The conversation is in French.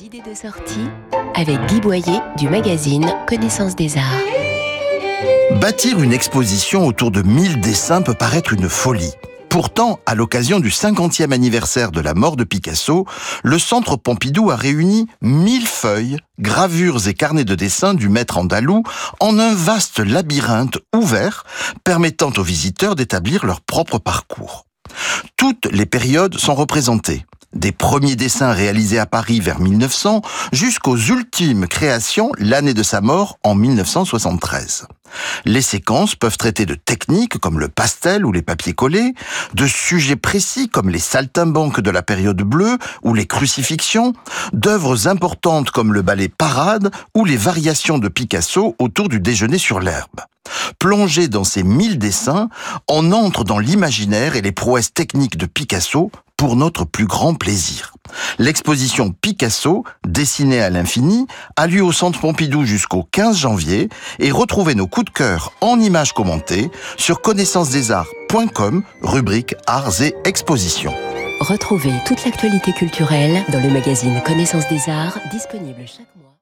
Idées de sortie avec Guy Boyer du magazine Connaissance des Arts. Bâtir une exposition autour de 1000 dessins peut paraître une folie. Pourtant, à l'occasion du 50e anniversaire de la mort de Picasso, le Centre Pompidou a réuni 1000 feuilles, gravures et carnets de dessins du maître andalou en un vaste labyrinthe ouvert permettant aux visiteurs d'établir leur propre parcours. Toutes les périodes sont représentées des premiers dessins réalisés à Paris vers 1900 jusqu'aux ultimes créations l'année de sa mort en 1973. Les séquences peuvent traiter de techniques comme le pastel ou les papiers collés, de sujets précis comme les saltimbanques de la période bleue ou les crucifixions, d'œuvres importantes comme le ballet Parade ou les variations de Picasso autour du déjeuner sur l'herbe. Plongé dans ces mille dessins, on entre dans l'imaginaire et les prouesses techniques de Picasso pour notre plus grand plaisir. L'exposition Picasso, dessinée à l'infini, a lieu au Centre Pompidou jusqu'au 15 janvier et retrouvez nos coups de cœur en images commentées sur connaissancesdesarts.com, rubrique Arts et Expositions. Retrouvez toute l'actualité culturelle dans le magazine Connaissance des Arts, disponible chaque mois.